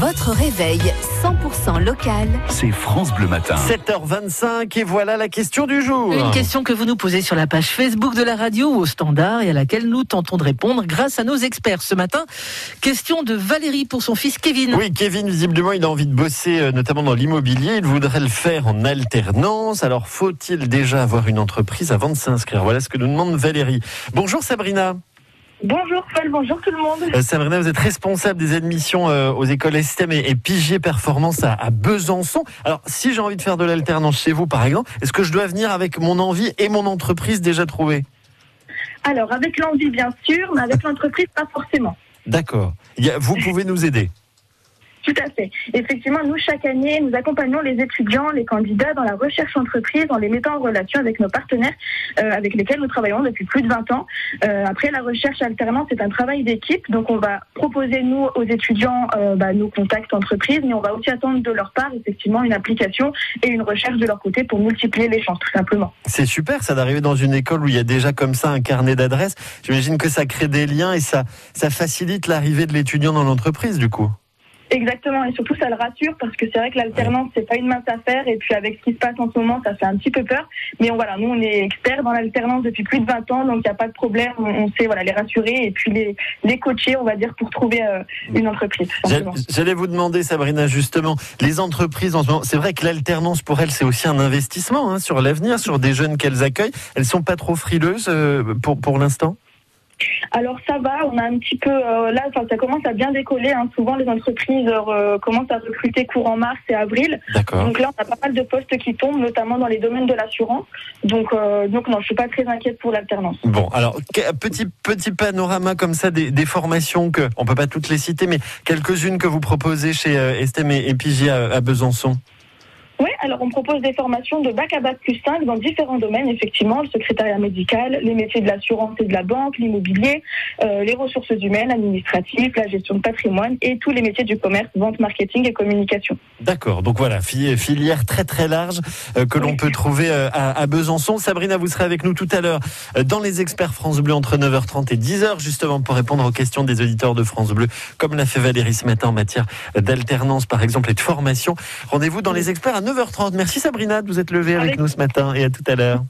Votre réveil 100% local. C'est France Bleu Matin. 7h25 et voilà la question du jour. Une question que vous nous posez sur la page Facebook de la radio ou au standard et à laquelle nous tentons de répondre grâce à nos experts ce matin. Question de Valérie pour son fils Kevin. Oui, Kevin, visiblement, il a envie de bosser euh, notamment dans l'immobilier. Il voudrait le faire en alternance. Alors, faut-il déjà avoir une entreprise avant de s'inscrire? Voilà ce que nous demande Valérie. Bonjour Sabrina. Bonjour Paul, bonjour tout le monde. Euh, Sabrina, vous êtes responsable des admissions euh, aux écoles STEM et, et Pigier Performance à, à Besançon. Alors, si j'ai envie de faire de l'alternance chez vous, par exemple, est-ce que je dois venir avec mon envie et mon entreprise déjà trouvée? Alors avec l'envie bien sûr, mais avec l'entreprise pas forcément. D'accord. Vous pouvez nous aider. Tout à fait. Effectivement, nous chaque année, nous accompagnons les étudiants, les candidats dans la recherche entreprise en les mettant en relation avec nos partenaires euh, avec lesquels nous travaillons depuis plus de 20 ans. Euh, après, la recherche alternance c'est un travail d'équipe, donc on va proposer nous aux étudiants euh, bah, nos contacts entreprises, mais on va aussi attendre de leur part effectivement une application et une recherche de leur côté pour multiplier les chances tout simplement. C'est super ça d'arriver dans une école où il y a déjà comme ça un carnet d'adresses. J'imagine que ça crée des liens et ça facilite l'arrivée de l'étudiant dans l'entreprise du coup. Exactement, et surtout ça le rassure parce que c'est vrai que l'alternance c'est pas une mince affaire et puis avec ce qui se passe en ce moment ça fait un petit peu peur. Mais on, voilà, nous on est experts dans l'alternance depuis plus de 20 ans donc il n'y a pas de problème, on, sait voilà les rassurer et puis les, les coacher on va dire pour trouver euh, une entreprise. J'allais vous demander, Sabrina, justement, les entreprises en ce moment, c'est vrai que l'alternance pour elles, c'est aussi un investissement hein, sur l'avenir, sur des jeunes qu'elles accueillent. Elles sont pas trop frileuses euh, pour, pour l'instant? Alors ça va, on a un petit peu euh, là ça commence à bien décoller. hein. Souvent les entreprises euh, commencent à recruter courant mars et avril. Donc là on a pas mal de postes qui tombent, notamment dans les domaines de l'assurance. Donc euh, donc non, je suis pas très inquiète pour l'alternance. Bon, alors petit petit panorama comme ça des, des formations que on peut pas toutes les citer, mais quelques-unes que vous proposez chez Estem et, et à Besançon. Alors on propose des formations de bac à bac plus 5 dans différents domaines, effectivement, le secrétariat médical, les métiers de l'assurance et de la banque, l'immobilier, euh, les ressources humaines, administratives, la gestion de patrimoine et tous les métiers du commerce, vente, marketing et communication. D'accord. Donc voilà, fi- filière très très large euh, que l'on peut trouver euh, à, à Besançon. Sabrina, vous serez avec nous tout à l'heure dans les experts France Bleu entre 9h30 et 10h justement pour répondre aux questions des auditeurs de France Bleu, comme l'a fait Valérie ce matin en matière d'alternance par exemple et de formation. Rendez-vous dans les experts à 9h30. Merci Sabrina de vous être levée avec Avec- nous ce matin et à tout à l'heure.